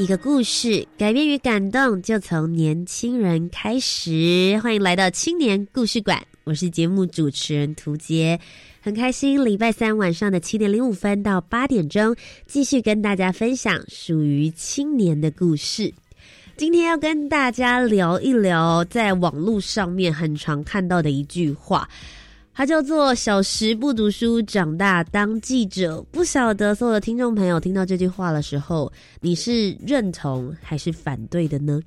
一个故事，改变与感动就从年轻人开始。欢迎来到青年故事馆，我是节目主持人涂杰，很开心礼拜三晚上的七点零五分到八点钟，继续跟大家分享属于青年的故事。今天要跟大家聊一聊，在网络上面很常看到的一句话。它叫做“小时不读书，长大当记者”。不晓得所有的听众朋友听到这句话的时候，你是认同还是反对的呢？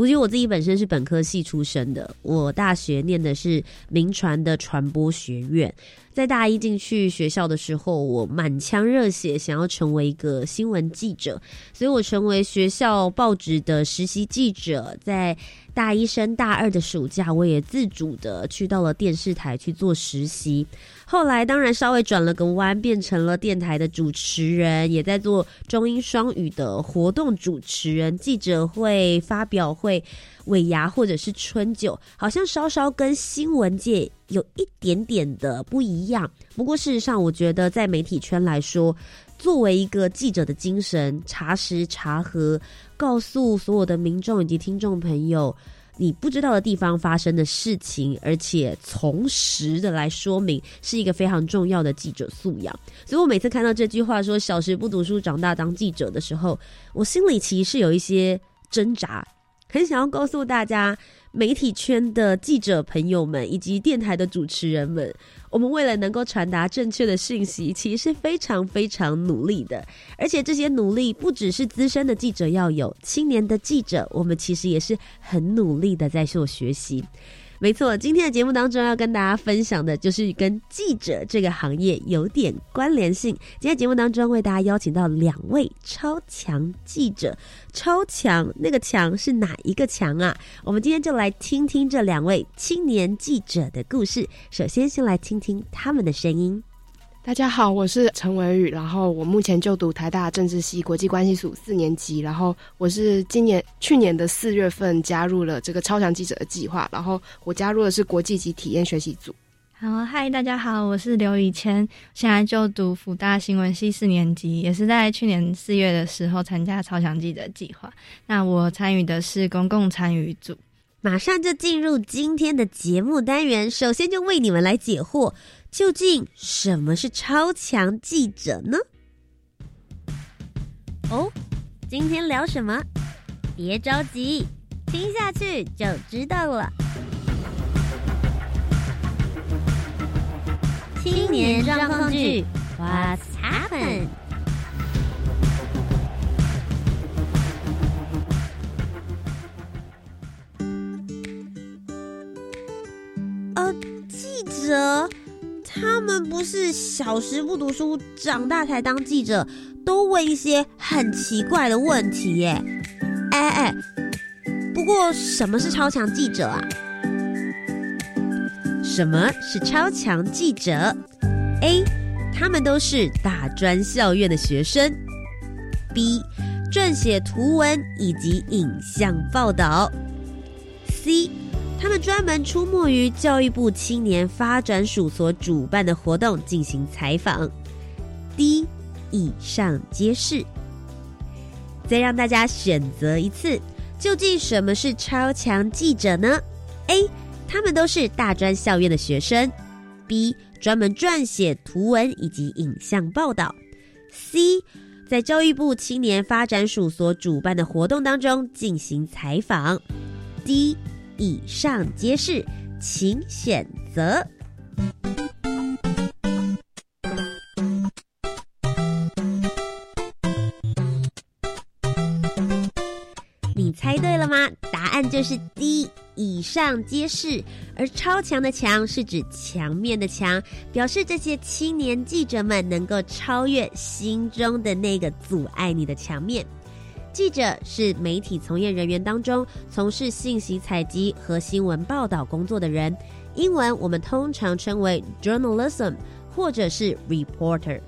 图杰，我自己本身是本科系出身的，我大学念的是民传的传播学院。在大一进去学校的时候，我满腔热血，想要成为一个新闻记者，所以我成为学校报纸的实习记者。在大一升大二的暑假，我也自主的去到了电视台去做实习。后来当然稍微转了个弯，变成了电台的主持人，也在做中英双语的活动主持人、记者会、发表会。尾牙或者是春酒，好像稍稍跟新闻界有一点点的不一样。不过事实上，我觉得在媒体圈来说，作为一个记者的精神，查实查核，告诉所有的民众以及听众朋友你不知道的地方发生的事情，而且从实的来说明，是一个非常重要的记者素养。所以我每次看到这句话说“小时不读书，长大当记者”的时候，我心里其实是有一些挣扎。很想要告诉大家，媒体圈的记者朋友们以及电台的主持人们，我们为了能够传达正确的讯息，其实是非常非常努力的。而且这些努力不只是资深的记者要有，青年的记者，我们其实也是很努力的在做学习。没错，今天的节目当中要跟大家分享的就是跟记者这个行业有点关联性。今天节目当中为大家邀请到两位超强记者，超强那个强是哪一个强啊？我们今天就来听听这两位青年记者的故事。首先，先来听听他们的声音。大家好，我是陈伟宇，然后我目前就读台大政治系国际关系组四年级，然后我是今年去年的四月份加入了这个超强记者的计划，然后我加入的是国际级体验学习组。好，嗨，大家好，我是刘以谦，现在就读福大新闻系四年级，也是在去年四月的时候参加超强记者计划。那我参与的是公共参与组。马上就进入今天的节目单元，首先就为你们来解惑。究竟什么是超强记者呢？哦，今天聊什么？别着急，听下去就知道了。青年状况剧，What's happened？他们不是小时不读书，长大才当记者，都问一些很奇怪的问题耶。哎哎，不过什么是超强记者啊？什么是超强记者？A，他们都是大专校院的学生。B，撰写图文以及影像报道。C。他们专门出没于教育部青年发展署所主办的活动进行采访。D，以上皆是。再让大家选择一次，究竟什么是超强记者呢？A，他们都是大专校院的学生。B，专门撰写图文以及影像报道。C，在教育部青年发展署所主办的活动当中进行采访。D。以上皆是，请选择。你猜对了吗？答案就是 D，以上皆是。而超强的强是指墙面的墙，表示这些青年记者们能够超越心中的那个阻碍你的墙面。记者是媒体从业人员当中从事信息采集和新闻报道工作的人，英文我们通常称为 journalism 或者是 reporter。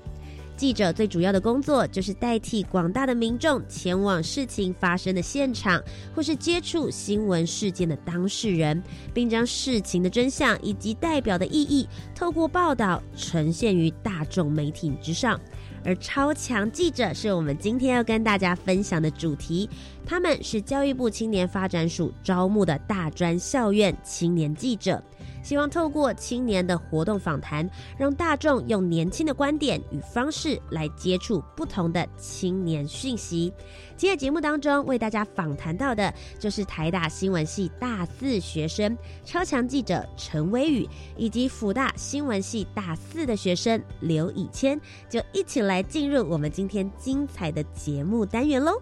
记者最主要的工作就是代替广大的民众前往事情发生的现场，或是接触新闻事件的当事人，并将事情的真相以及代表的意义透过报道呈现于大众媒体之上。而超强记者是我们今天要跟大家分享的主题，他们是教育部青年发展署招募的大专校院青年记者，希望透过青年的活动访谈，让大众用年轻的观点与方式来接触不同的青年讯息。今天节目当中为大家访谈到的，就是台大新闻系大四学生超强记者陈威宇，以及辅大新闻系大四的学生刘以谦，就一起来进入我们今天精彩的节目单元喽。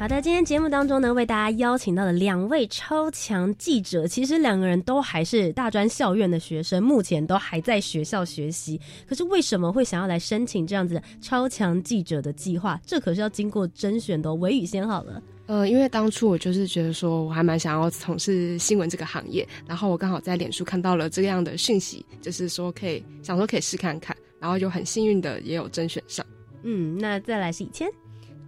好的，今天节目当中呢，为大家邀请到了两位超强记者。其实两个人都还是大专校院的学生，目前都还在学校学习。可是为什么会想要来申请这样子超强记者的计划？这可是要经过甄选的。韦宇先好了。呃，因为当初我就是觉得说，我还蛮想要从事新闻这个行业，然后我刚好在脸书看到了这样的讯息，就是说可以想说可以试看看，然后就很幸运的也有甄选上。嗯，那再来是以谦。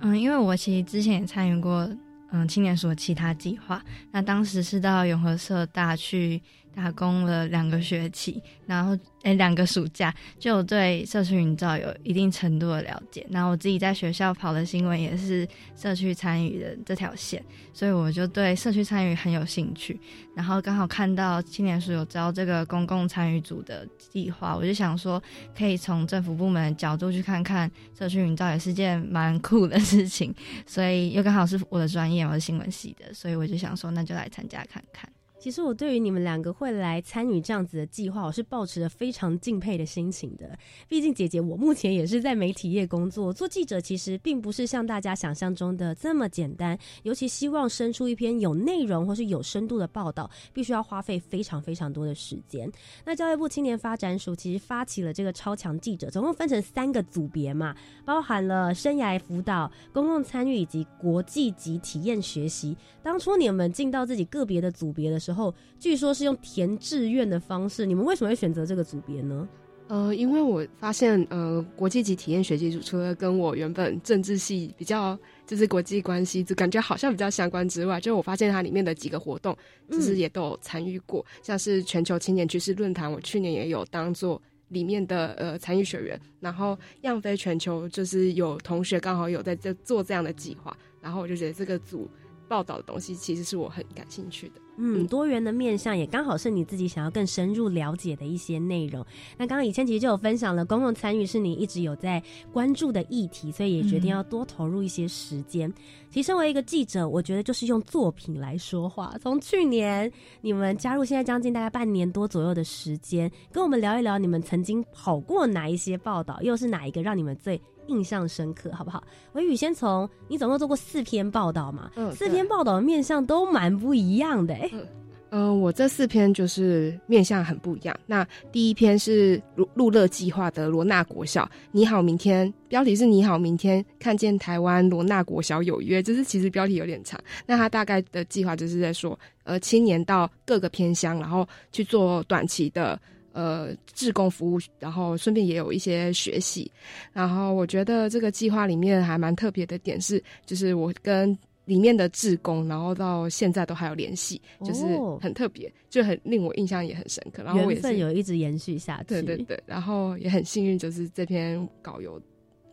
嗯，因为我其实之前也参与过嗯青年署的其他计划，那当时是到永和社大去打工了两个学期，然后。哎，两个暑假就对社区营造有一定程度的了解。然后我自己在学校跑的新闻也是社区参与的这条线，所以我就对社区参与很有兴趣。然后刚好看到青年署有招这个公共参与组的计划，我就想说可以从政府部门的角度去看看社区营造也是件蛮酷的事情。所以又刚好是我的专业，我是新闻系的，所以我就想说那就来参加看看。其实我对于你们两个会来参与这样子的计划，我是抱持着非常敬佩的心情的。毕竟姐姐我目前也是在媒体业工作，做记者其实并不是像大家想象中的这么简单。尤其希望生出一篇有内容或是有深度的报道，必须要花费非常非常多的时间。那教育部青年发展署其实发起了这个超强记者，总共分成三个组别嘛，包含了生涯辅导、公共参与以及国际级体验学习。当初你们进到自己个别的组别的时候，后，据说是用填志愿的方式，你们为什么会选择这个组别呢？呃，因为我发现，呃，国际级体验学习组除了跟我原本政治系比较，就是国际关系，就感觉好像比较相关之外，就我发现它里面的几个活动，其实也都有参与过，像是全球青年趋势论坛，我去年也有当做里面的呃参与学员，然后样飞全球就是有同学刚好有在这做这样的计划，然后我就觉得这个组。报道的东西其实是我很感兴趣的，嗯，多元的面向也刚好是你自己想要更深入了解的一些内容。那刚刚以前其实就有分享了，公共参与是你一直有在关注的议题，所以也决定要多投入一些时间。其实身为一个记者，我觉得就是用作品来说话。从去年你们加入，现在将近大概半年多左右的时间，跟我们聊一聊你们曾经跑过哪一些报道，又是哪一个让你们最。印象深刻，好不好？维宇先从你总共做过四篇报道嘛？嗯，四篇报道的面向都蛮不一样的。嗯，嗯，我这四篇就是面向很不一样。那第一篇是路路乐计划的罗纳国小，你好，明天标题是你好，明天看见台湾罗纳国小有约，就是其实标题有点长。那他大概的计划就是在说，呃，青年到各个偏乡，然后去做短期的。呃，志工服务，然后顺便也有一些学习，然后我觉得这个计划里面还蛮特别的点是，就是我跟里面的志工，然后到现在都还有联系，就是很特别，就很令我印象也很深刻。然后我也是有一直延续下去，对对对。然后也很幸运，就是这篇稿有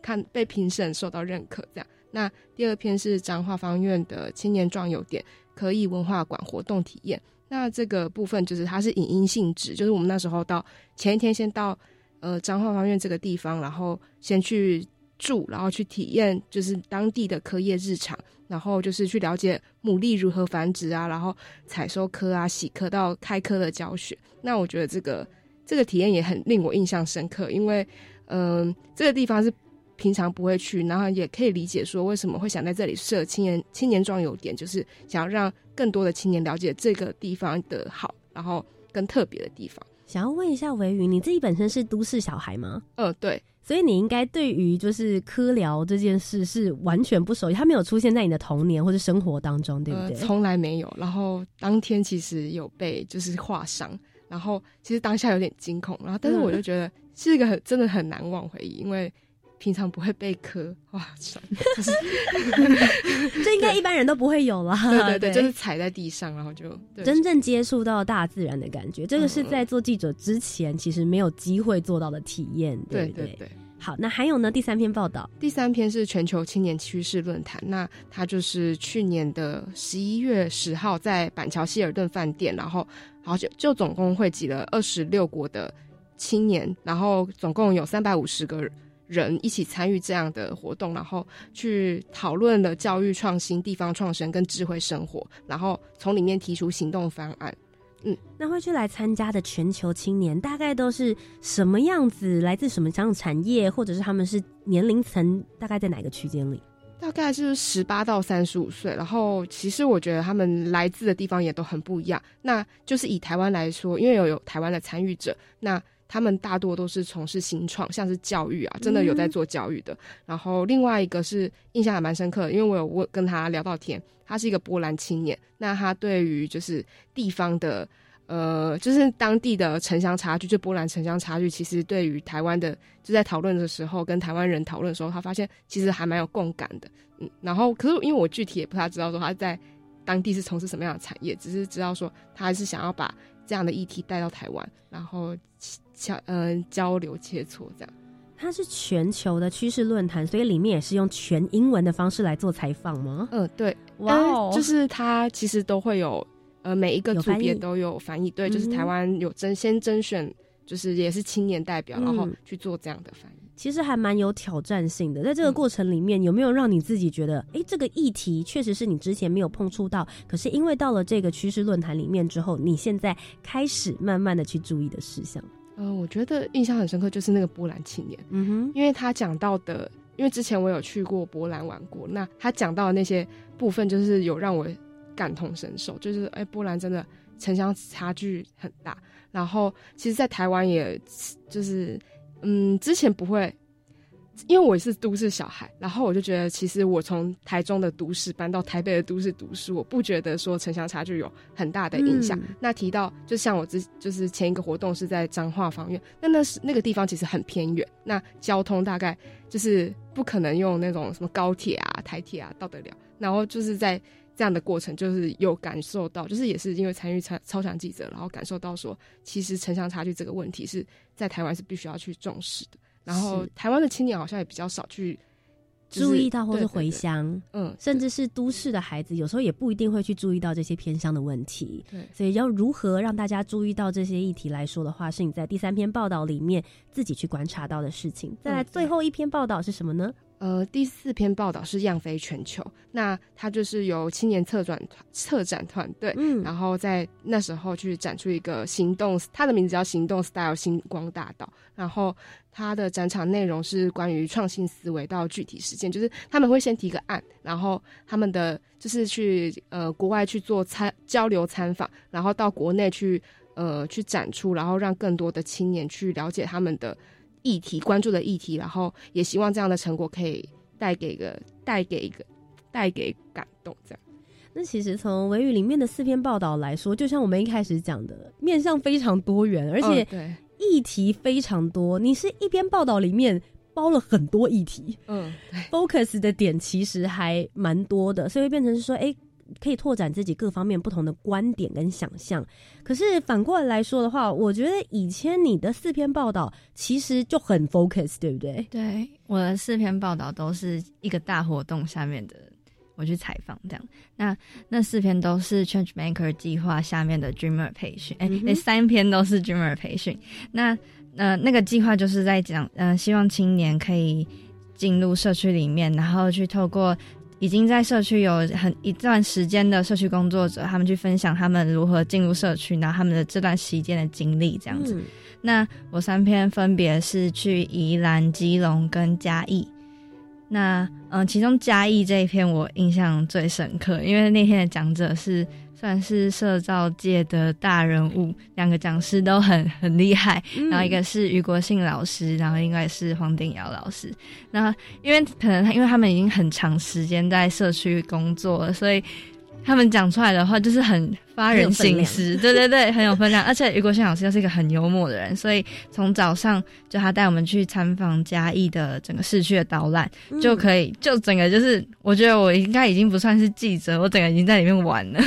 看被评审受到认可这样。那第二篇是彰化方院的青年壮游点可以文化馆活动体验。那这个部分就是它是影音性质，就是我们那时候到前一天先到呃彰化方院这个地方，然后先去住，然后去体验就是当地的科业日常，然后就是去了解牡蛎如何繁殖啊，然后采收科啊、洗科到开科的教学。那我觉得这个这个体验也很令我印象深刻，因为嗯这个地方是。平常不会去，然后也可以理解说为什么会想在这里设青年青年壮游点，就是想要让更多的青年了解这个地方的好，然后更特别的地方。想要问一下维云，你自己本身是都市小孩吗？呃，对，所以你应该对于就是科聊这件事是完全不熟悉，它没有出现在你的童年或者生活当中，对不对？从来没有。然后当天其实有被就是划伤，然后其实当下有点惊恐，然后但是我就觉得是一个很真的很难忘回忆，因为。平常不会被磕，哇塞！这应该一般人都不会有了。对对对，就是踩在地上，然后就真正接触到大自然的感觉。这个是在做记者之前，其实没有机会做到的体验。对对对。好，那还有呢？第三篇报道，第三篇是全球青年趋势论坛。那它就是去年的十一月十号在板桥希尔顿饭店，然后好就就总共汇集了二十六国的青年，然后总共有三百五十个。人一起参与这样的活动，然后去讨论了教育创新、地方创生跟智慧生活，然后从里面提出行动方案。嗯，那会去来参加的全球青年大概都是什么样子？来自什么样的产业，或者是他们是年龄层大概在哪个区间里？大概是十八到三十五岁。然后其实我觉得他们来自的地方也都很不一样。那就是以台湾来说，因为有有台湾的参与者，那。他们大多都是从事新创，像是教育啊，真的有在做教育的。然后另外一个是印象还蛮深刻的，因为我有问跟他聊到天，他是一个波兰青年。那他对于就是地方的，呃，就是当地的城乡差距，就波兰城乡差距，其实对于台湾的，就在讨论的时候，跟台湾人讨论的时候，他发现其实还蛮有共感的。嗯，然后可是因为我具体也不太知道说他在当地是从事什么样的产业，只是知道说他还是想要把这样的议题带到台湾，然后。交嗯交流切磋这样，它是全球的趋势论坛，所以里面也是用全英文的方式来做采访吗？嗯，对，哇，就是它其实都会有呃每一个组别都有翻译，对，就是台湾有甄先甄选，就是也是青年代表，然后去做这样的翻译，其实还蛮有挑战性的。在这个过程里面，有没有让你自己觉得，哎，这个议题确实是你之前没有碰触到，可是因为到了这个趋势论坛里面之后，你现在开始慢慢的去注意的事项？嗯，我觉得印象很深刻，就是那个波兰青年，嗯哼，因为他讲到的，因为之前我有去过波兰玩过，那他讲到的那些部分，就是有让我感同身受，就是哎，波兰真的城乡差距很大，然后其实，在台湾也，就是嗯，之前不会。因为我是都市小孩，然后我就觉得，其实我从台中的都市搬到台北的都市读书，我不觉得说城乡差距有很大的影响。那提到，就像我之就是前一个活动是在彰化方院，那那是那个地方其实很偏远，那交通大概就是不可能用那种什么高铁啊、台铁啊到得了。然后就是在这样的过程，就是有感受到，就是也是因为参与超超强记者，然后感受到说，其实城乡差距这个问题是在台湾是必须要去重视的。然后台湾的青年好像也比较少去注意到或者回乡，嗯，甚至是都市的孩子，有时候也不一定会去注意到这些偏乡的问题。对，所以要如何让大家注意到这些议题来说的话，是你在第三篇报道里面自己去观察到的事情。再来，最后一篇报道是什么呢？呃，第四篇报道是样飞全球，那它就是由青年策展团策展团队，嗯，然后在那时候去展出一个行动，它的名字叫行动 Style 星光大道，然后它的展场内容是关于创新思维到具体实践，就是他们会先提个案，然后他们的就是去呃国外去做参交流参访，然后到国内去呃去展出，然后让更多的青年去了解他们的。议题关注的议题，然后也希望这样的成果可以带给个带给一个带给感动，这样。那其实从维语里面的四篇报道来说，就像我们一开始讲的，面向非常多元，而且议题非常多。你是一篇报道里面包了很多议题，嗯，focus 的点其实还蛮多的，所以变成是说，哎。可以拓展自己各方面不同的观点跟想象。可是反过来说的话，我觉得以前你的四篇报道其实就很 focus，对不对？对，我的四篇报道都是一个大活动下面的。我去采访这样，那那四篇都是 Change Maker 计划下面的 Dreamer 培训，哎，那三篇都是 Dreamer 培训。那呃，那个计划就是在讲，呃，希望青年可以进入社区里面，然后去透过已经在社区有很一段时间的社区工作者，他们去分享他们如何进入社区，然后他们的这段时间的经历这样子。那我三篇分别是去宜兰、基隆跟嘉义。那嗯，其中嘉义这一篇我印象最深刻，因为那天的讲者是算是社造界的大人物，两个讲师都很 很厉害，然后一个是余国信老师，然后应该是黄定尧老师。那因为可能他因为他们已经很长时间在社区工作了，所以。他们讲出来的话就是很发人深思，对对对，很有分量。而且余国信老师又是一个很幽默的人，所以从早上就他带我们去参访嘉义的整个市区的导览，就可以就整个就是，我觉得我应该已经不算是记者，我整个已经在里面玩了。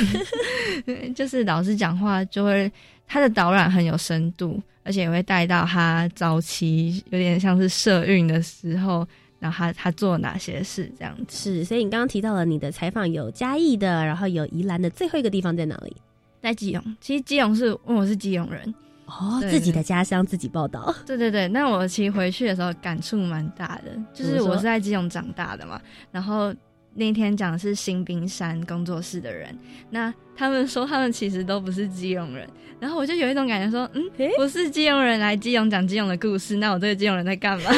就是老师讲话就会，他的导览很有深度，而且也会带到他早期有点像是社运的时候。然后他他做哪些事这样子是，所以你刚刚提到了你的采访有嘉义的，然后有宜兰的，最后一个地方在哪里？在基隆。其实基隆是问我是基隆人哦，自己的家乡自己报道。对对对，那我其实回去的时候感触蛮大的，就是我是在基隆长大的嘛，然后。那天讲的是新冰山工作室的人，那他们说他们其实都不是基隆人，然后我就有一种感觉说，嗯，不是基隆人来基隆讲基隆的故事，那我这个基隆人在干嘛？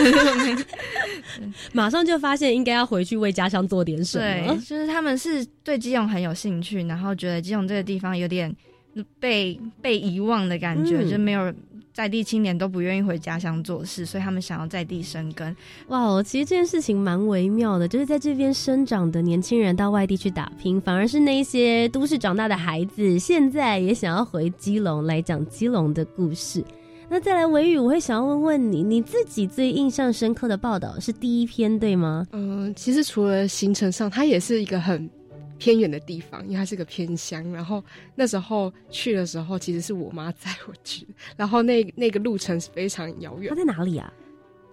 马上就发现应该要回去为家乡做点什么。对，就是他们是对基隆很有兴趣，然后觉得基隆这个地方有点被被遗忘的感觉，就没有。在地青年都不愿意回家乡做事，所以他们想要在地生根。哇，其实这件事情蛮微妙的，就是在这边生长的年轻人到外地去打拼，反而是那些都市长大的孩子，现在也想要回基隆来讲基隆的故事。那再来维语，我会想要问问你，你自己最印象深刻的报道是第一篇对吗？嗯，其实除了行程上，它也是一个很。偏远的地方，因为它是个偏乡。然后那时候去的时候，其实是我妈载我去。然后那那个路程是非常遥远。它在哪里啊？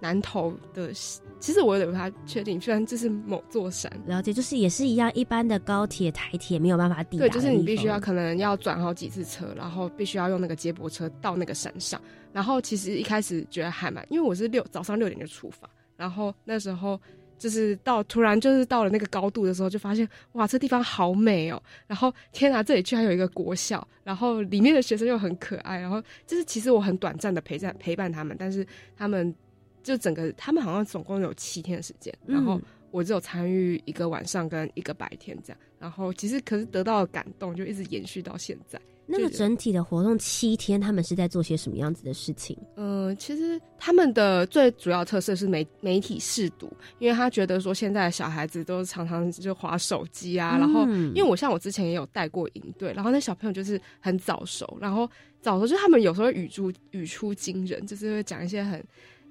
南投的，其实我有点不太确定。虽然这是某座山，了解，就是也是一样，一般的高铁、台铁没有办法抵达。对，就是你必须要可能要转好几次车，然后必须要用那个接驳车到那个山上。然后其实一开始觉得还蛮，因为我是六早上六点就出发，然后那时候。就是到突然就是到了那个高度的时候，就发现哇，这地方好美哦！然后天啊，这里居然有一个国校，然后里面的学生又很可爱，然后就是其实我很短暂的陪在陪伴他们，但是他们就整个他们好像总共有七天的时间，然后我只有参与一个晚上跟一个白天这样，然后其实可是得到的感动就一直延续到现在。那个整体的活动七天，他们是在做些什么样子的事情？嗯，其实他们的最主要特色是媒媒体试读，因为他觉得说现在的小孩子都常常就划手机啊，然后因为我像我之前也有带过营队，然后那小朋友就是很早熟，然后早熟就他们有时候语出语出惊人，就是会讲一些很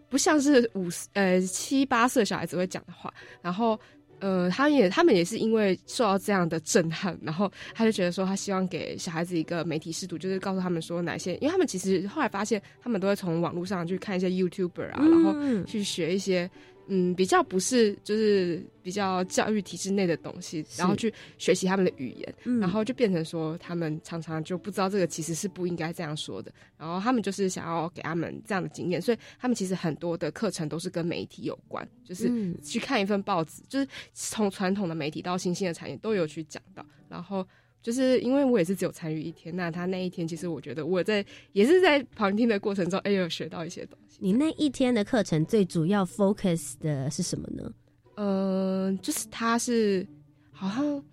不像是五呃七八岁小孩子会讲的话，然后。呃，他也他们也是因为受到这样的震撼，然后他就觉得说，他希望给小孩子一个媒体视读，就是告诉他们说哪些，因为他们其实后来发现，他们都会从网络上去看一些 YouTuber 啊，然后去学一些。嗯，比较不是就是比较教育体制内的东西，然后去学习他们的语言，然后就变成说他们常常就不知道这个其实是不应该这样说的，然后他们就是想要给他们这样的经验，所以他们其实很多的课程都是跟媒体有关，就是去看一份报纸，就是从传统的媒体到新兴的产业都有去讲到，然后。就是因为我也是只有参与一天，那他那一天其实我觉得我在也是在旁听的过程中，哎，有学到一些东西。你那一天的课程最主要 focus 的是什么呢？呃，就是他是好像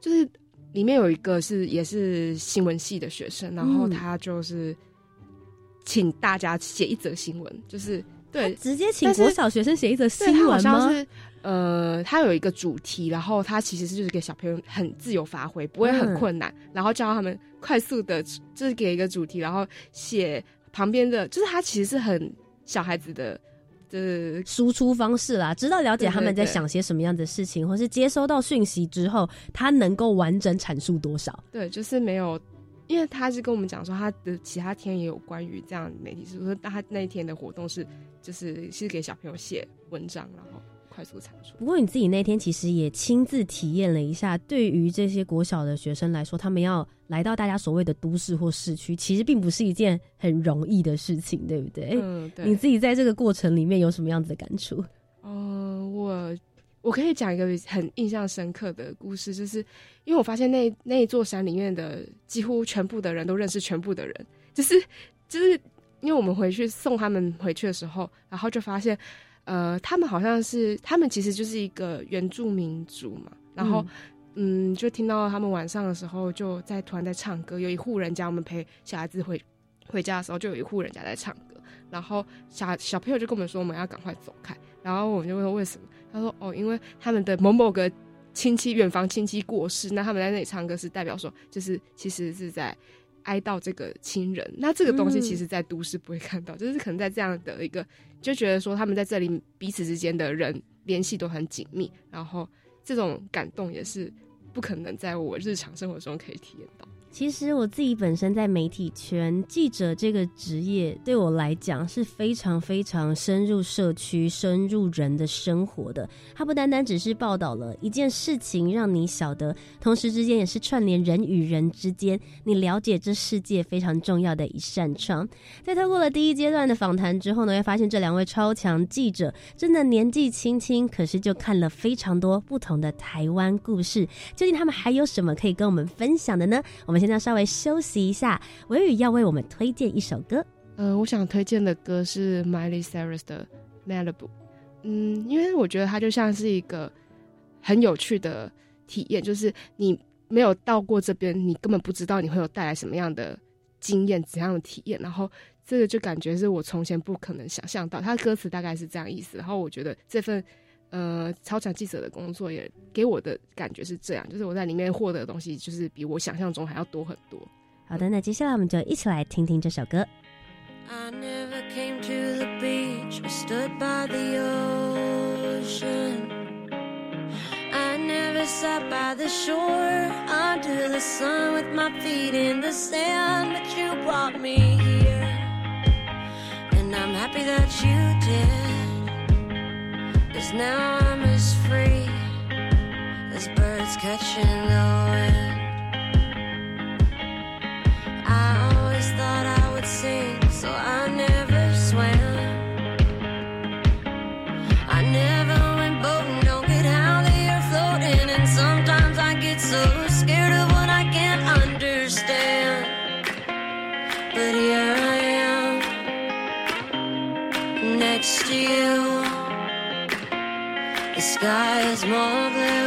就是里面有一个是也是新闻系的学生，然后他就是请大家写一则新闻，就是对直接请国小学生写一则新闻吗？呃，他有一个主题，然后他其实是就是给小朋友很自由发挥，不会很困难，然后教他们快速的，就是给一个主题，然后写旁边的，就是他其实是很小孩子的的输出方式啦，知道了解他们在想些什么样的事情，或是接收到讯息之后，他能够完整阐述多少。对，就是没有，因为他是跟我们讲说，他的其他天也有关于这样的媒体，是说他那一天的活动是就是是给小朋友写文章，然后快速产出。不过你自己那天其实也亲自体验了一下，对于这些国小的学生来说，他们要来到大家所谓的都市或市区，其实并不是一件很容易的事情，对不对？嗯，对。你自己在这个过程里面有什么样子的感触？嗯、我我可以讲一个很印象深刻的故事，就是因为我发现那那一座山里面的几乎全部的人都认识全部的人，就是就是因为我们回去送他们回去的时候，然后就发现，呃，他们好像是他们其实就是一个原住民族嘛，然后。嗯，就听到他们晚上的时候就在突然在唱歌，有一户人家，我们陪小孩子回回家的时候，就有一户人家在唱歌，然后小小朋友就跟我们说我们要赶快走开，然后我们就问说为什么，他说哦，因为他们的某某个亲戚远房亲戚过世，那他们在那里唱歌是代表说，就是其实是在哀悼这个亲人。那这个东西其实在都市不会看到，就是可能在这样的一个就觉得说他们在这里彼此之间的人联系都很紧密，然后这种感动也是不可能在我日常生活中可以体验到。其实我自己本身在媒体圈，记者这个职业对我来讲是非常非常深入社区、深入人的生活的。它不单单只是报道了一件事情，让你晓得，同时之间也是串联人与人之间，你了解这世界非常重要的一扇窗。在透过了第一阶段的访谈之后呢，会发现这两位超强记者真的年纪轻轻，可是就看了非常多不同的台湾故事。究竟他们还有什么可以跟我们分享的呢？我们现在稍微休息一下，维宇要为我们推荐一首歌。呃，我想推荐的歌是 Miley Cyrus 的 Malibu。嗯，因为我觉得它就像是一个很有趣的体验，就是你没有到过这边，你根本不知道你会有带来什么样的经验、怎样的体验。然后这个就感觉是我从前不可能想象到。它歌词大概是这样意思。然后我觉得这份呃超强记者的工作也给我的感觉是这样，就是我在里面获得的东西，就是比我想象中还要多很多。好的，那接下来我们就一起来听听这首歌。I never came to the beach or stood by the ocean. I never sat by the shore under the sun with my feet in the sand, but you brought me here. And I'm happy that you did. Now I'm as free as birds catching the wind. Sky is more blue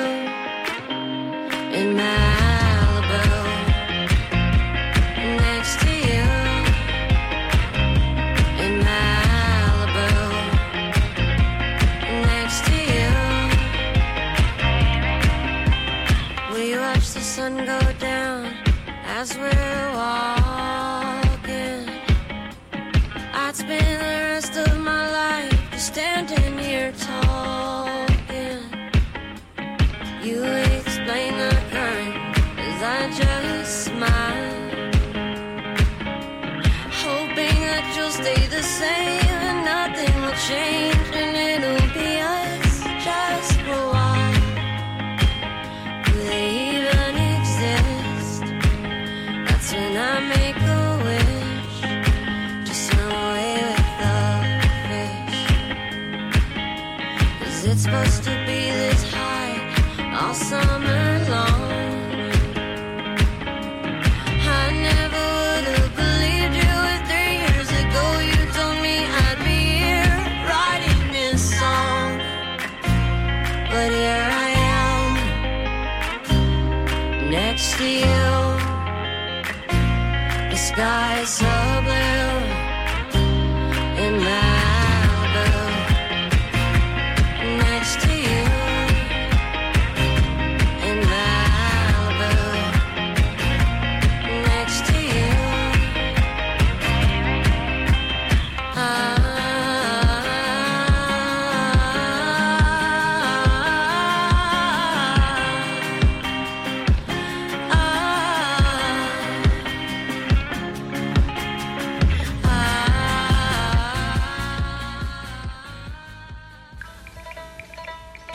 Some.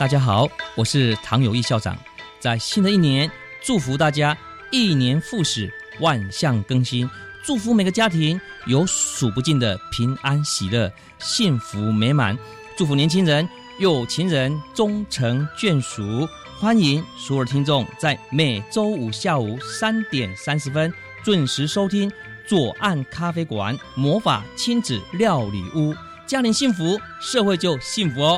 大家好，我是唐友义校长。在新的一年，祝福大家一年复始，万象更新。祝福每个家庭有数不尽的平安喜乐、幸福美满。祝福年轻人、有情人终成眷属。欢迎所有听众在每周五下午三点三十分准时收听左岸咖啡馆魔法亲子料理屋。家庭幸福，社会就幸福哦。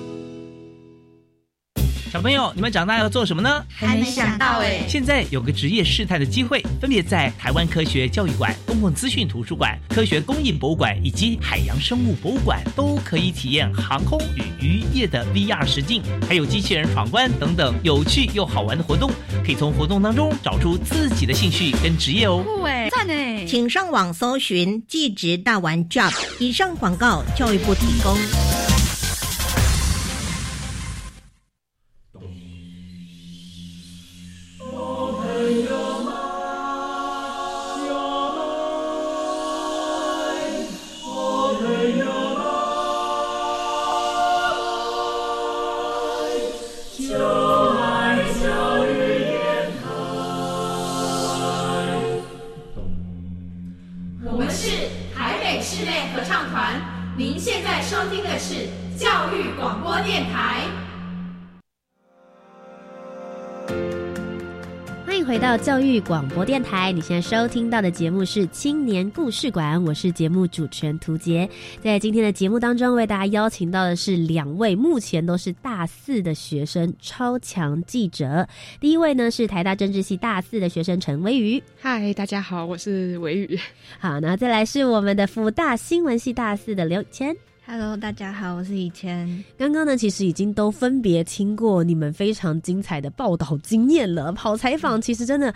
小朋友，你们长大要做什么呢？还没想到哎。现在有个职业试探的机会，分别在台湾科学教育馆、公共资讯图书馆、科学工艺博物馆以及海洋生物博物馆，都可以体验航空与渔业的 VR 实境，还有机器人闯关等等有趣又好玩的活动。可以从活动当中找出自己的兴趣跟职业哦。酷哎，赞哎！请上网搜寻“技职大玩 Job”。以上广告，教育部提供。育广播电台，你现在收听到的节目是青年故事馆，我是节目主持人涂杰。在今天的节目当中，为大家邀请到的是两位目前都是大四的学生，超强记者。第一位呢是台大政治系大四的学生陈微宇，嗨，大家好，我是维宇。好，那再来是我们的福大新闻系大四的刘谦。Hello，大家好，我是以谦。刚刚呢，其实已经都分别听过你们非常精彩的报道经验了。跑采访其实真的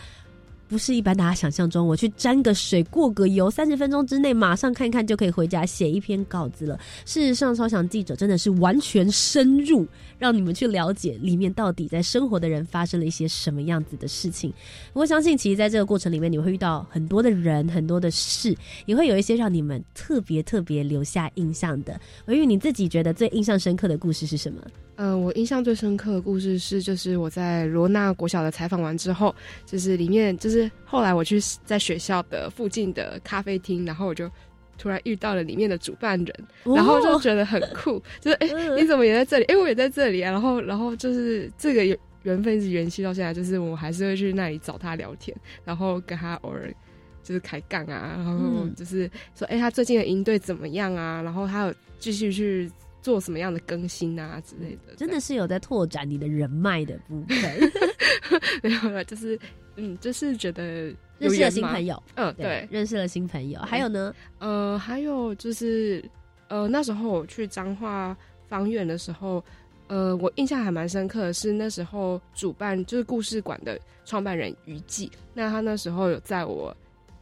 不是一般大家想象中，我去沾个水、过个油，三十分钟之内马上看看就可以回家写一篇稿子了。事实上，超强记者真的是完全深入，让你们去了解里面到底在生活的人发生了一些什么样子的事情。我相信，其实在这个过程里面，你会遇到很多的人、很多的事，也会有一些让你们特别特别留下印象的。维玉，你自己觉得最印象深刻的故事是什么？嗯，我印象最深刻的故事是，就是我在罗纳国小的采访完之后，就是里面就是后来我去在学校的附近的咖啡厅，然后我就突然遇到了里面的主办人，然后就觉得很酷，就是哎、嗯你怎么也在这里？哎、我也在这里啊！然后然后就是这个缘缘分一直延续到现在，就是我还是会去那里找他聊天，然后跟他偶尔。就是开杠啊，然后嗯就是说，哎、他最近的营队怎么样啊？然后他有继续去做什么样的更新啊之类的，真的是有在拓展你的人脉的部分，没有了，就是嗯，就是觉得认识了新朋友，嗯，对，认识了新朋友。还有呢，呃，还有就是呃，那时候我去彰化方院的时候，呃，我印象还蛮深刻的是那时候主办就是故事馆的创办人于记，那他那时候有在我。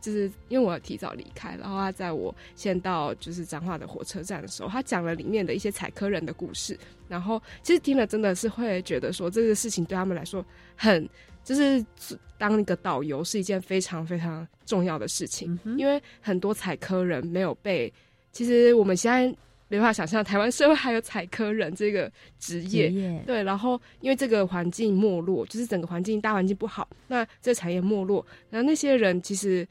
就是因为我提早离开，然后他在我先到就是彰化的火车站的时候，他讲了里面的一些采科人的故事，然后其实听了真的是会觉得说这个事情对他们来说很就是当一个导游是一件非常非常重要的事情，嗯因为很多采科人没有被，其实我们现在没法想象台湾社会还有采科人这个职业，职业。对，然后因为这个环境没落，就是整个环境大环境不好，那这个产业没落，然后那些人其实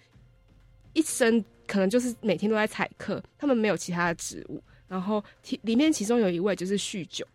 一生可能就是每天都在采客，他们没有其他的职务。然后其里面其中有一位就是酗酒，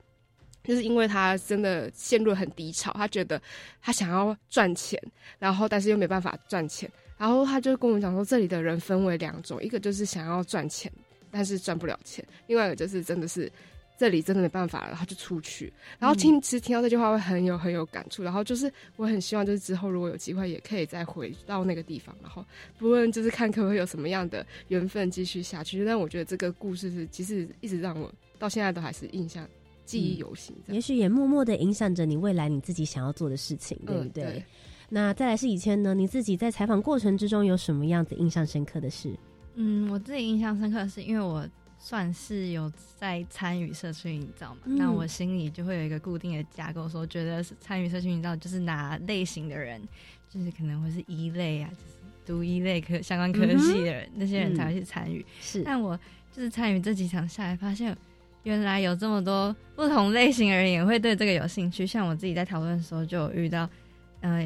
就是因为他真的陷入很低潮，他觉得他想要赚钱，然后但是又没办法赚钱，然后他就跟我们讲说，这里的人分为两种，一个就是想要赚钱，但是赚不了钱；，另外一个就是真的是这里真的没办法了，他就出去。然后听，其实听到这句话会很有很有感触。然后就是我很希望，就是之后如果有机会，也可以再回到那个地方，然后不论就是看可不可以有什么样的缘分继续下去。但我觉得这个故事是，其实一直让我到现在都还是印象记忆犹新。也许也默默的影响着你未来你自己想要做的事情，对不对？嗯对那再来是以前呢，你自己在采访过程之中有什么样子印象深刻的事？嗯，我自己印象深刻的是，因为我算是有在参与社区营造嘛，嗯那我心里就会有一个固定的架构，说觉得参与社区营造就是哪类型的人，就是可能会是一类啊，就是读一类科相关科系的人，那些人才会去参与。是但我就是参与这几场下来，发现原来有这么多不同类型的人也会对这个有兴趣。像我自己在讨论的时候，就有遇到，呃，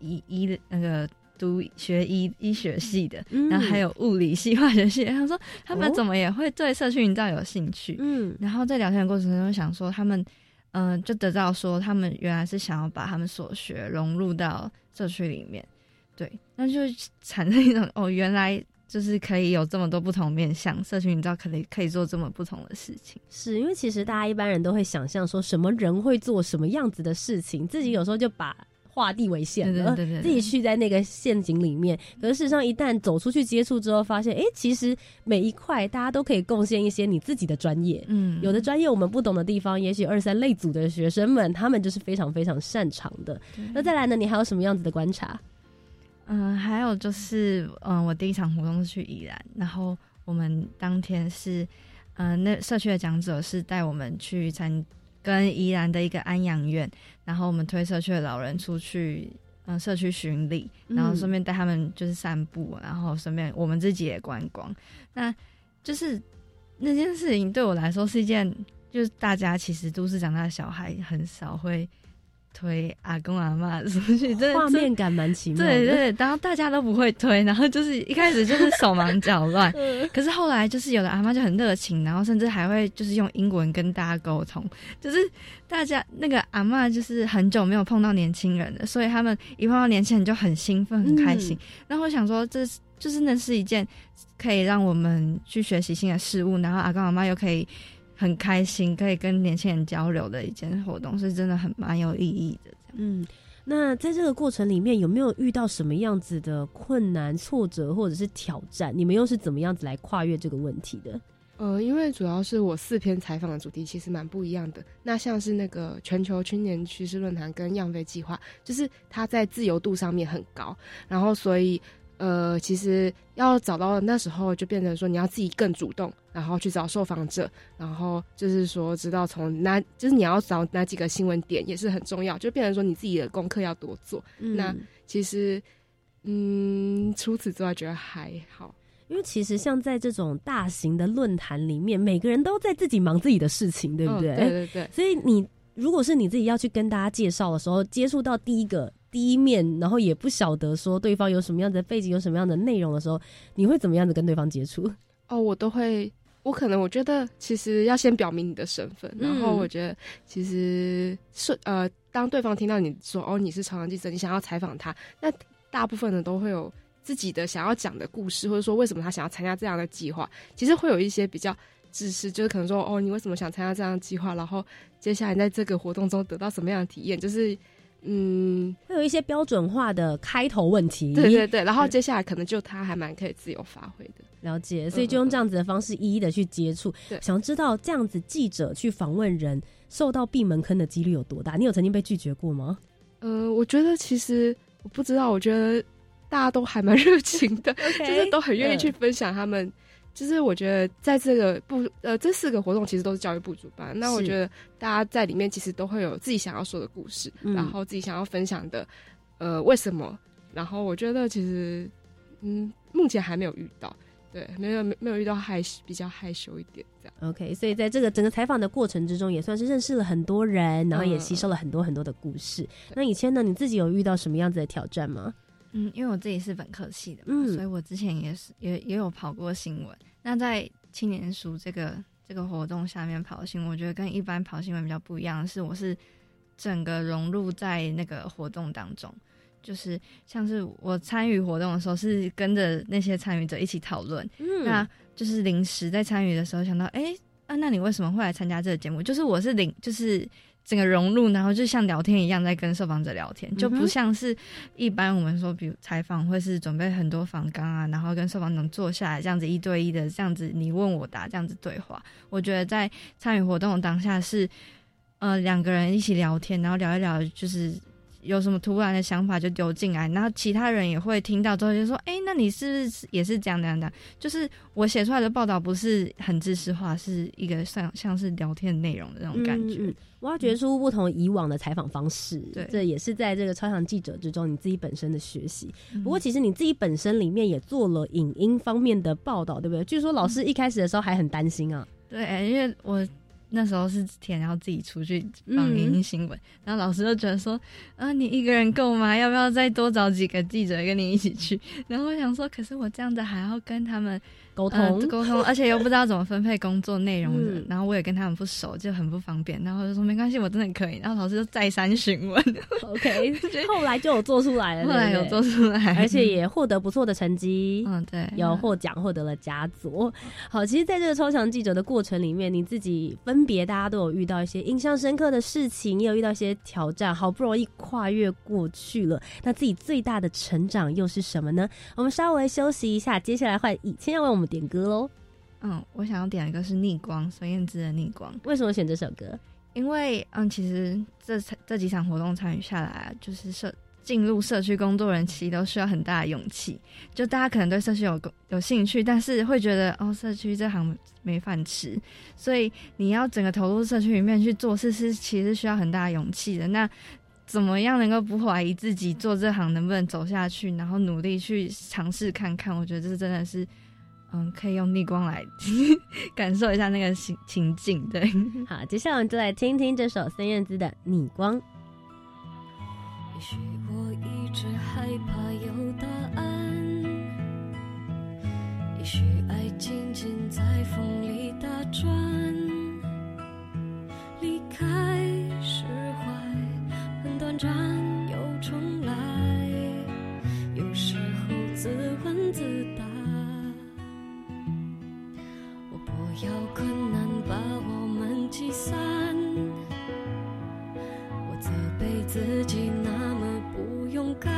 一一那个读学医医学系的，嗯然后还有物理系、化学系，他说他们哦怎么也会对社区营造有兴趣。嗯然后在聊天的过程中，想说他们，嗯、就得到说他们原来是想要把他们所学融入到社区里面，对，那就产生一种哦，原来就是可以有这么多不同面向，社区营造可以可以做这么不同的事情。是因为其实大家一般人都会想象说什么人会做什么样子的事情，自己有时候就把。画地为线了，对对对对自己去在那个陷阱里面。可是事实上，一旦走出去接触之后，发现，哎、其实每一块大家都可以贡献一些你自己的专业。嗯，有的专业我们不懂的地方，也许二三类组的学生们，他们就是非常非常擅长的。那再来呢，你还有什么样子的观察？嗯，还有就是，嗯，我第一场活动是去宜兰，然后我们当天是，嗯，那社区的讲者是带我们去参跟宜兰的一个安养院，然后我们推社区的老人出去，嗯，社区巡礼，然后顺便带他们就是散步，然后顺便我们自己也观光。那就是那件事情对我来说是一件，就是大家其实都市长大的小孩很少会推阿公阿妈出去，真的画面感蛮奇妙的。对对，然后大家都不会推，然后就是一开始就是手忙脚乱，可是后来就是有的阿妈就很热情，然后甚至还会就是用英文跟大家沟通，就是大家那个阿妈就是很久没有碰到年轻人了，所以他们一碰到年轻人就很兴奋很开心。然后我想说，这就是那是一件可以让我们去学习新的事物，然后阿公阿妈又可以。很开心，可以跟年轻人交流的一件活动，是真的很蛮有意义的。这样，嗯，那在这个过程里面，有没有遇到什么样子的困难、挫折或者是挑战？你们又是怎么样子来跨越这个问题的？呃，因为主要是我四篇采访的主题其实蛮不一样的。那像是那个全球青年趋势论坛跟样飞计划，就是它在自由度上面很高，然后所以呃，其实要找到那时候就变成说你要自己更主动，然后去找受访者，然后就是说知道从哪，就是你要找哪几个新闻点也是很重要，就变成说你自己的功课要多做。嗯那其实嗯，除此之外觉得还好。因为其实像在这种大型的论坛里面，每个人都在自己忙自己的事情，对不对？嗯对对对。所以你如果是你自己要去跟大家介绍的时候，接触到第一个第一面，然后也不晓得说对方有什么样的背景、有什么样的内容的时候，你会怎么样子跟对方接触？哦，我都会，我可能我觉得其实要先表明你的身份，然后嗯我觉得其实是呃，当对方听到你说哦你是朝阳记者，你想要采访他，那大部分人都会有自己的想要讲的故事，或者说为什么他想要参加这样的计划，其实会有一些比较。知识就是可能说哦，你为什么想参加这样的计划？然后接下来在这个活动中得到什么样的体验？就是嗯，会有一些标准化的开头问题，对对对，然后接下来可能就他还蛮可以自由发挥的。了解，所以就用这样子的方式一一的去接触。对想知道这样子记者去访问人，受到闭门坑的几率有多大？你有曾经被拒绝过吗？呃，我觉得其实我不知道，我觉得大家都还蛮热情的 就是都很愿意去分享他们。就是我觉得在这个部呃这四个活动其实都是教育部主办，那我觉得大家在里面其实都会有自己想要说的故事，嗯然后自己想要分享的呃为什么，然后我觉得其实嗯目前还没有遇到，对，没有没没有遇到害羞比较害羞一点这样。OK，所以在这个整个采访的过程之中，也算是认识了很多人，然后也吸收了很多很多的故事。那以前呢，你自己有遇到什么样子的挑战吗？嗯，因为我自己是本科系的嘛，嗯所以我之前也是也也有跑过新闻。那在青年署这个这个活动下面跑新闻，我觉得跟一般跑新闻比较不一样的是，我是整个融入在那个活动当中，就是像是我参与活动的时候，是跟着那些参与者一起讨论。嗯那就是临时在参与的时候想到，哎、啊，那你为什么会来参加这个节目？就是我是临，就是整个融入，然后就像聊天一样在跟受访者聊天，就不像是一般我们说，比如采访会是准备很多访纲啊，然后跟受访者坐下来这样子一对一的这样子你问我答这样子对话。我觉得在参与活动的当下是，呃，两个人一起聊天，然后聊一聊，就是有什么突然的想法就丢进来，然后其他人也会听到之后就说：“哎、那你是不是也是这样这样这样？”就是我写出来的报道不是很知识化，是一个像像是聊天内容的那种感觉。嗯嗯挖掘出不同以往的采访方式，对这也是在这个超强记者之中你自己本身的学习。嗯不过，其实你自己本身里面也做了影音方面的报道，对不对？据说老师一开始的时候还很担心啊，对，因为我那时候是填要自己出去放影音新闻，然后老师就觉得说，啊，你一个人够吗？要不要再多找几个记者跟你一起去？然后我想说，可是我这样子还要跟他们沟通、呃沟通，而且又不知道怎么分配工作内容然后我也跟他们不熟，就很不方便。然后我就说没关系，我真的可以。然后老师就再三询问，OK，后来就有做出来了，后来有做出来，而且也获得不错的成绩。嗯对，有获奖，获得了佳作。好，其实，在这个超强记者的过程里面，你自己分别大家都有遇到一些印象深刻的事情，也有遇到一些挑战，好不容易跨越过去了。那自己最大的成长又是什么呢？我们稍微休息一下，接下来换以前要为我们点歌喽。嗯，我想要点一个是《逆光》，孙燕姿的《逆光》。为什么选这首歌？因为嗯，其实这这几场活动参与下来啊，就是社进入社区工作人，其实都需要很大的勇气。就大家可能对社区有有兴趣，但是会觉得哦，社区这行没饭吃，所以你要整个投入社区里面去做事，是其实需要很大的勇气的。那怎么样能够不怀疑自己做这行能不能走下去，然后努力去尝试看看？我觉得这真的是。嗯，可以用逆光来 感受一下那个情情境，对。好，接下来我们就来听听这首孙燕姿的《逆光》。也许我一直害怕有答案，也许爱静静在风里打转，离开释怀，很短暂又重来，有时候自问自答。不要困难把我们击散，我责备自己那么不勇敢，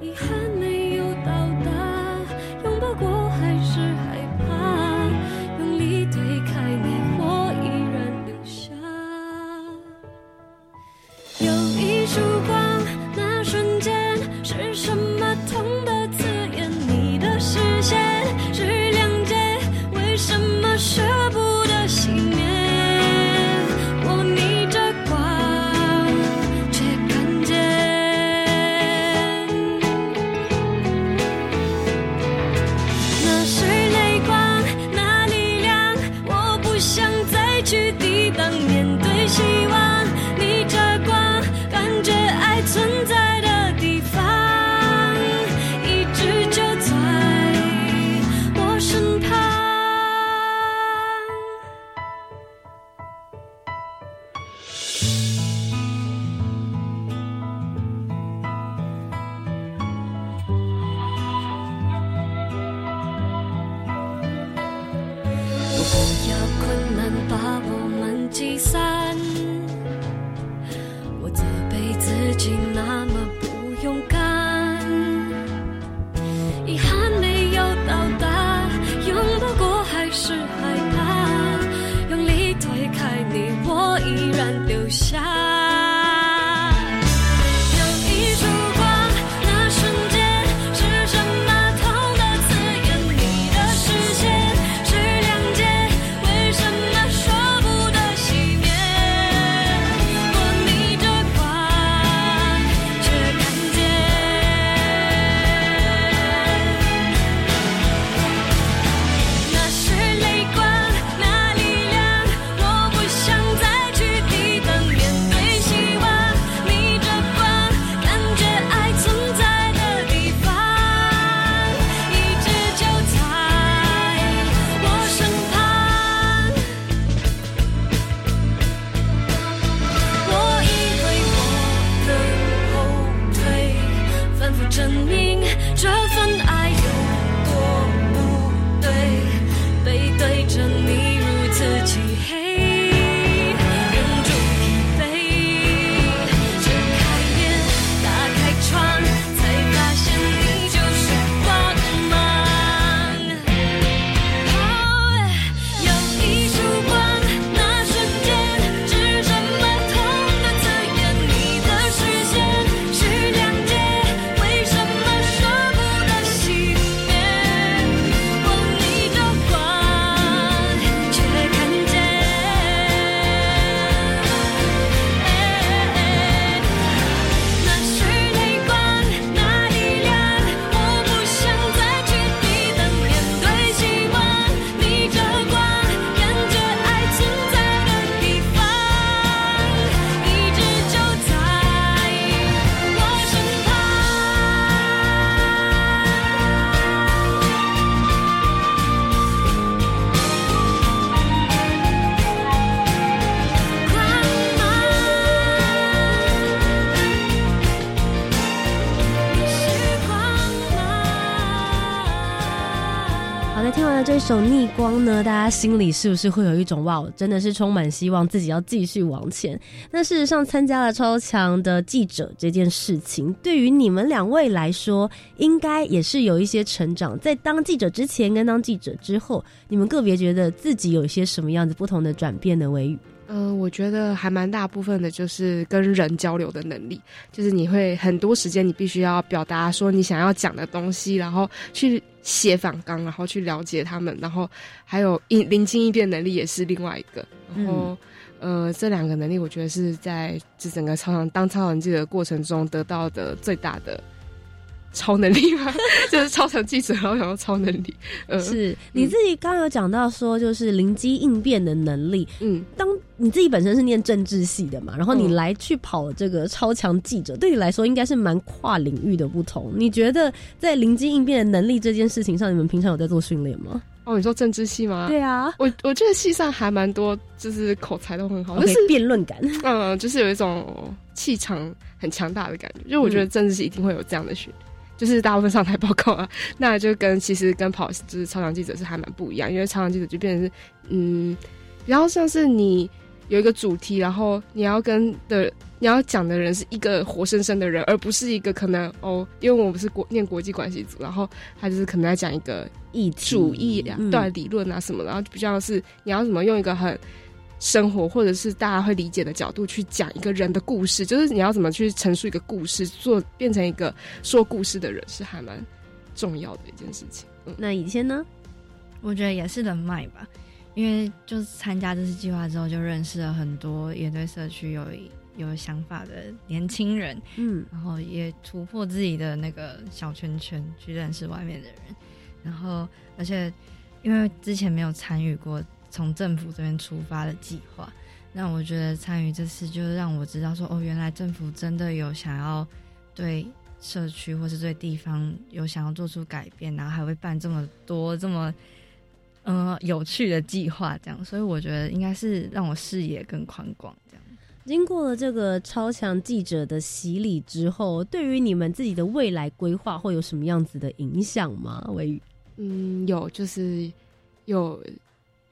遗憾大家心里是不是会有一种哇，真的是充满希望，自己要继续往前？那事实上，参加了超强的记者这件事情，对于你们两位来说，应该也是有一些成长。在当记者之前跟当记者之后，你们个别觉得自己有一些什么样子不同的转变呢？维语，嗯、我觉得还蛮大部分的就是跟人交流的能力，就是你会很多时间你必须要表达说你想要讲的东西，然后去写反纲，然后去了解他们，然后还有应临机应变能力也是另外一个。然后、呃，这两个能力我觉得是在这整个超长当超长记者的过程中得到的最大的超能力吗，就是超强记者，然后想到超能力，呃，是你自己刚刚有讲到说，就是灵机应变的能力。嗯，当你自己本身是念政治系的嘛，然后你嗯来去跑这个超强记者，对你来说应该是蛮跨领域的不同。你觉得在灵机应变的能力这件事情上，你们平常有在做训练吗？哦，你说政治系吗？对啊我我觉得系上还蛮多，就是口才都很好，就是辩论感。嗯，就是有一种气场很强大的感觉。就我觉得政治系一定会有这样的训，就是大部分上台报告啊，那就跟其实跟跑就是超长记者是还蛮不一样，因为超长记者就变成是嗯，比较像是你有一个主题，然后你要跟的。你要讲的人是一个活生生的人，而不是一个可能哦，因为我们是国念国际关系组，然后他就是可能在讲一个议题主义啊、嗯对理论啊什么，然后比较是你要怎么用一个很生活或者是大家会理解的角度去讲一个人的故事，就是你要怎么去陈述一个故事，做变成一个说故事的人，是还蛮重要的一件事情。嗯，那以前呢？我觉得也是人脉吧，因为就是参加这次计划之后，就认识了很多也对社区有有想法的年轻人，嗯，然后也突破自己的那个小圈圈，去认识外面的人。然后，而且因为之前没有参与过从政府这边出发的计划，那我觉得参与这次就让我知道说，哦，原来政府真的有想要对社区或是对地方有想要做出改变，然后还会办这么多这么。呃，有趣的计划这样，所以我觉得应该是让我视野更宽广这样。经过了这个超强记者的洗礼之后，对于你们自己的未来规划会有什么样子的影响吗？维宇，嗯，有就是有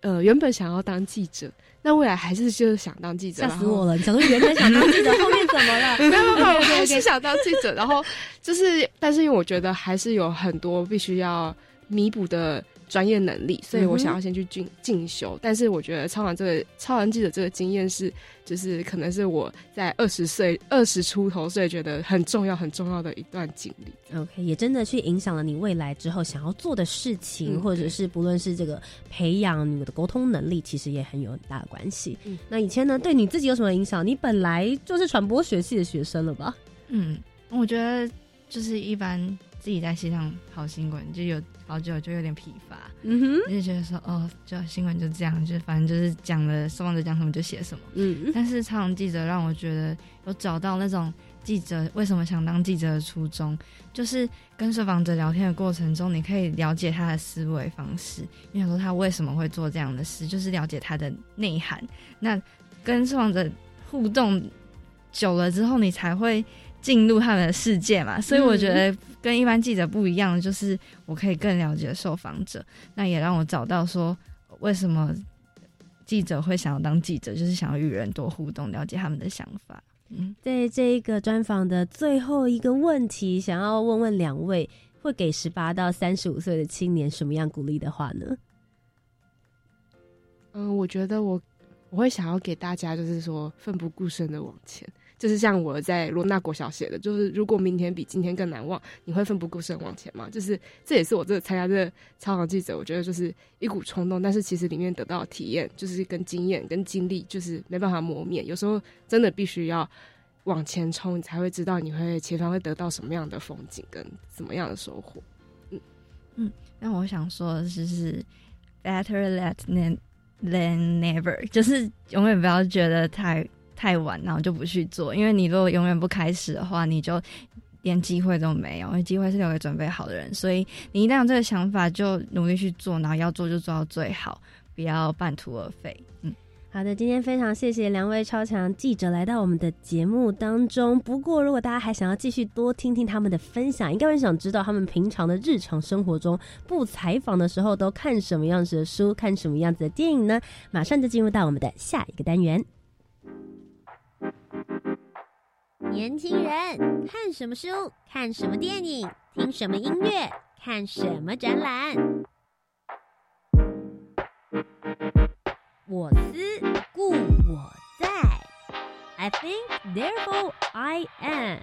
呃，原本想要当记者，那未来还是就是想当记者，吓死我了！你想说原本想当记者，后面怎么了？没有没有没有，OK，OK，OK 还是想当记者。然后就是，但是因为我觉得还是有很多必须要弥补的专业能力，所以我想要先去进进修。但是我觉得超人这个超人记者这个经验是，就是可能是我在二十岁、二十出头岁觉得很重要、很重要的一段经历。OK，也真的去影响了你未来之后想要做的事情，嗯或者是不论是这个培养你的沟通能力，其实也很有很大的关系。嗯那以前呢，对你自己有什么影响？你本来就是传播学系的学生了吧？嗯，我觉得就是一般自己在系上跑新闻，就有好久就有点疲乏，嗯哼，就觉得说哦，就新闻就这样，就反正就是讲了受访者讲什么就写什么。嗯但是采访记者让我觉得有找到那种记者为什么想当记者的初衷，就是跟受访者聊天的过程中，你可以了解他的思维方式，你想说他为什么会做这样的事，就是了解他的内涵。那跟受访者互动久了之后，你才会进入他们的世界嘛。所以我觉得跟一般记者不一样，就是我可以更了解受访者，那也让我找到说为什么记者会想要当记者，就是想要与人多互动，了解他们的想法。嗯，在这一个专访的最后一个问题，想要问问两位，会给十八到三十五岁的青年什么样鼓励的话呢？嗯，我觉得我我会想要给大家，就是说奋不顾身的往前，就是像我在罗纳国小写的，就是如果明天比今天更难忘，你会奋不顾身往前吗？就是这也是我这个参加这个超长记者，我觉得就是一股冲动，但是其实里面得到体验，就是跟经验跟经历，就是没办法磨灭，有时候真的必须要。往前冲，你才会知道你会前方会得到什么样的风景跟什么样的收获。嗯嗯那我想说的是，是 better late than than never，就是永远不要觉得太太晚，然后就不去做，因为你如果永远不开始的话，你就连机会都没有，因为机会是留给准备好的人，所以你一旦有这个想法，就努力去做，然后要做就做到最好，不要半途而废。嗯。好的，今天非常谢谢两位超强记者来到我们的节目当中。不过，如果大家还想要继续多听听他们的分享，应该会想知道他们平常的日常生活中不采访的时候都看什么样子的书，看什么样子的电影呢？马上就进入到我们的下一个单元。年轻人看什么书？看什么电影？听什么音乐？看什么展览？我思故我在，I think therefore I am。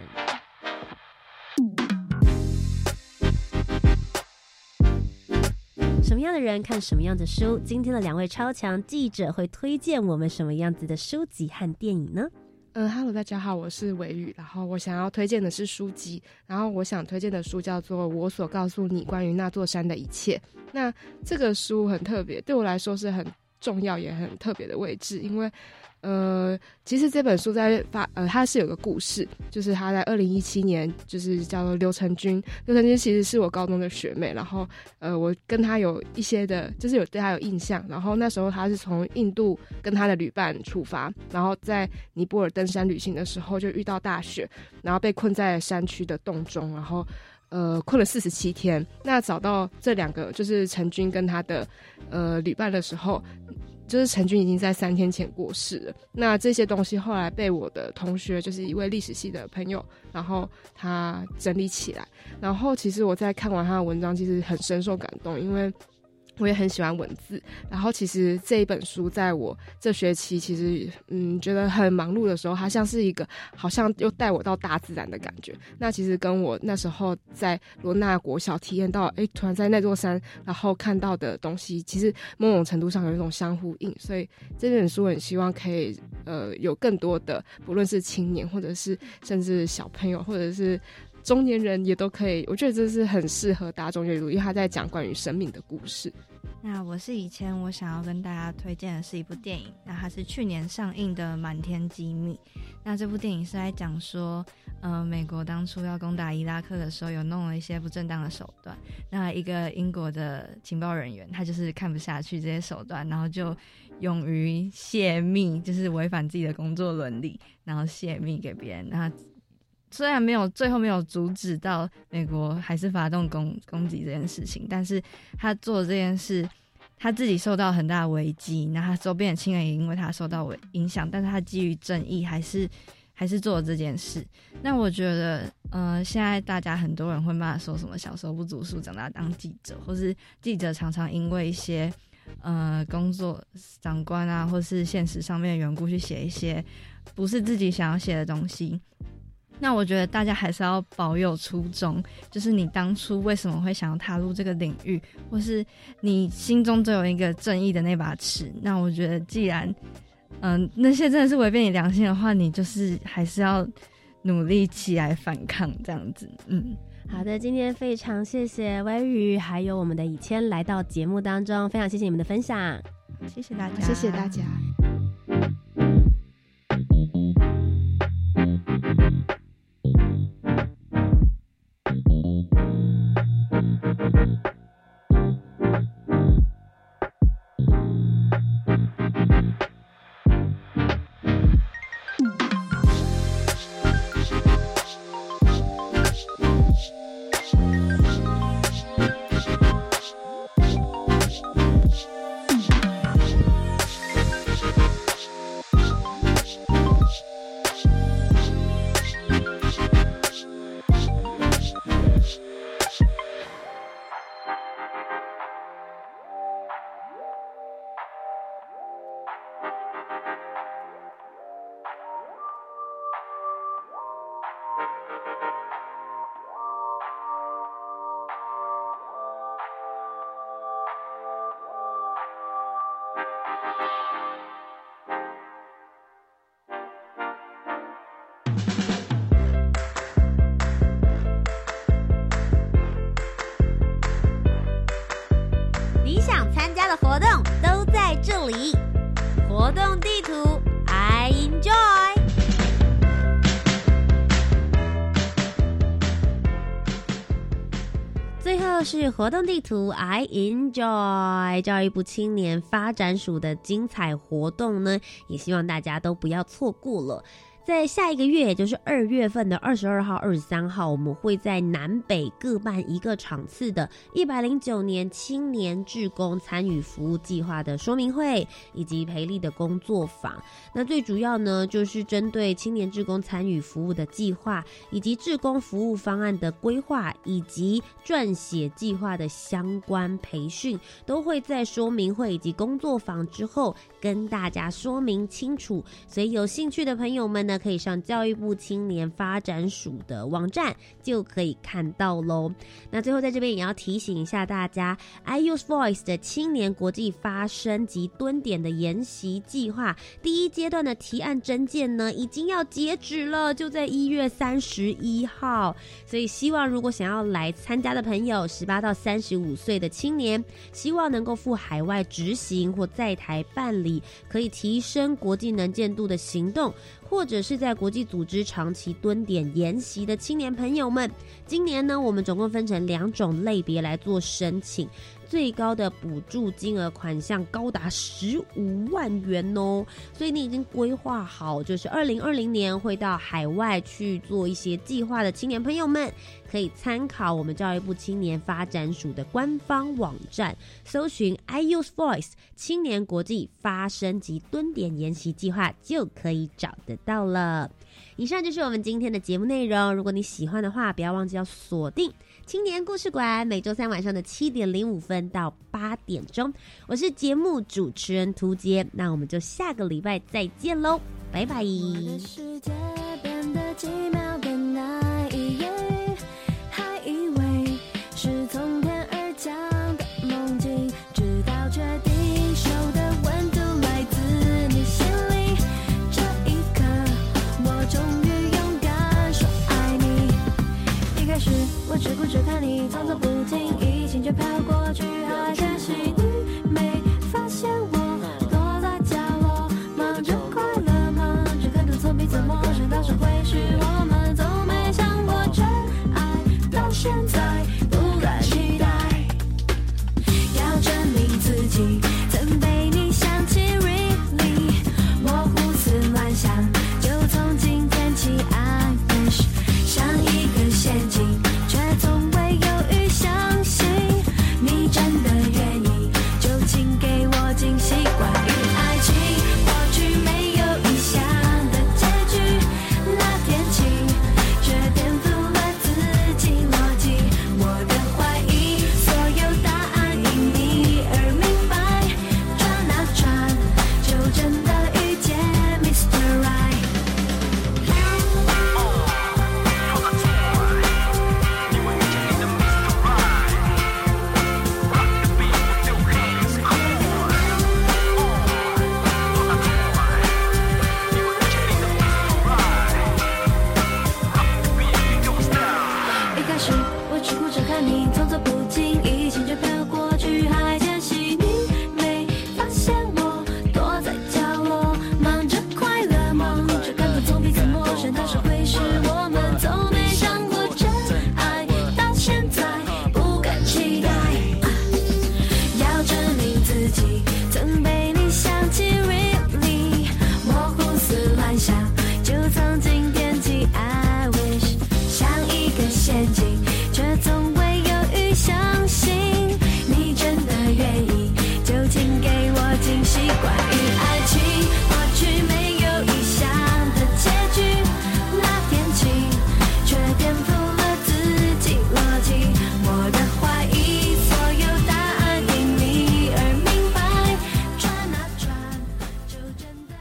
什么样的人看什么样的书？今天的两位超强记者会推荐我们什么样子的书籍和电影呢？嗯哈喽，大家好，我是维宇，然后我想要推荐的是书籍，然后我想推荐的书叫做《我所告诉你关于那座山的一切》。那这个书很特别，对我来说是很重要也很特别的位置，因为呃，其实这本书在发呃，它是有个故事，就是他在二零一七年，就是叫做刘成军。刘成军其实是我高中的学妹，然后呃，我跟他有一些的，就是有对他有印象。然后那时候他是从印度跟他的旅伴出发，然后在尼泊尔登山旅行的时候就遇到大雪，然后被困在山区的洞中，然后呃困了四十七天。那找到这两个就是陈军跟他的呃旅伴的时候。就是陈军已经在三天前过世了。那这些东西后来被我的同学，就是一位历史系的朋友，然后他整理起来。然后其实我在看完他的文章，其实很深受感动，因为我也很喜欢文字。然后其实这一本书，在我这学期其实嗯觉得很忙碌的时候，它像是一个好像又带我到大自然的感觉。那其实跟我那时候在罗纳国小体验到，哎，突然在那座山，然后看到的东西，其实某种程度上有一种相呼应。所以这本书很希望可以呃有更多的，不论是青年或者是甚至小朋友或者是。中年人也都可以，我觉得这是很适合大众阅读，因为他在讲关于生命的故事。那我是以前我想要跟大家推荐的是一部电影，那它是去年上映的《满天机密》。那这部电影是在讲说，呃，美国当初要攻打伊拉克的时候，有弄了一些不正当的手段。那一个英国的情报人员，他就是看不下去这些手段，然后就勇于泄密，就是违反自己的工作伦理，然后泄密给别人。那虽然没有最后没有阻止到美国还是发动攻攻击这件事情，但是他做这件事，他自己受到很大危机，那他周边的亲人也因为他受到影响，但是他基于正义还是 还是做了这件事。那我觉得，呃，现在大家很多人会骂说什么小时候不读书，长大当记者，或是记者常常因为一些呃工作长官啊，或是现实上面的缘故去写一些不是自己想要写的东西。那我觉得大家还是要保有初衷，就是你当初为什么会想要踏入这个领域，或是你心中都有一个正义的那把尺。那我觉得，既然嗯那些真的是违背你良心的话，你就是还是要努力起来反抗，这样子。嗯，好的，今天非常谢谢微雨还有我们的以谦来到节目当中，非常谢谢你们的分享，谢谢大家，谢谢大家。是活动地图，I enjoy 教育部青年发展署的精彩活动呢，也希望大家都不要错过了。在下一个月，也就是二月份的二十二号、二十三号，我们会在南北各办一个场次的一百零九年青年志工参与服务计划的说明会，以及培力的工作坊。那最主要呢，就是针对青年志工参与服务的计划，以及志工服务方案的规划，以及撰写计划的相关培训，都会在说明会以及工作坊之后跟大家说明清楚。所以有兴趣的朋友们呢，可以上教育部青年发展署的网站就可以看到喽。那最后在这边也要提醒一下大家，I Use Voice 的青年国际发声及蹲点的研习计划第一阶段的提案征件呢，已经要截止了，就在一月三十一号。所以希望如果想要来参加的朋友，十八到三十五岁的青年，希望能够赴海外执行或在台办理，可以提升国际能见度的行动。或者是在国际组织长期蹲点研习的青年朋友们，今年呢，我们总共分成两种类别来做申请，最高的补助金额款项高达十五万元哦。所以你已经规划好，就是二零二零年会到海外去做一些计划的青年朋友们，可以参考我们教育部青年发展署的官方网站，搜寻 I Use Voice 青年国际发声及蹲点研习计划，就可以找得到了。以上就是我们今天的节目内容。如果你喜欢的话，不要忘记要锁定青年故事馆，每周三晚上的七点零五分到八点钟。我是节目主持人涂杰，那我们就下个礼拜再见喽，拜拜。想的梦境，直到确定手的温度来自你心里。这一刻，我终于勇敢说爱你。一开始，我只顾着看你，装作不经意，心却飘过去。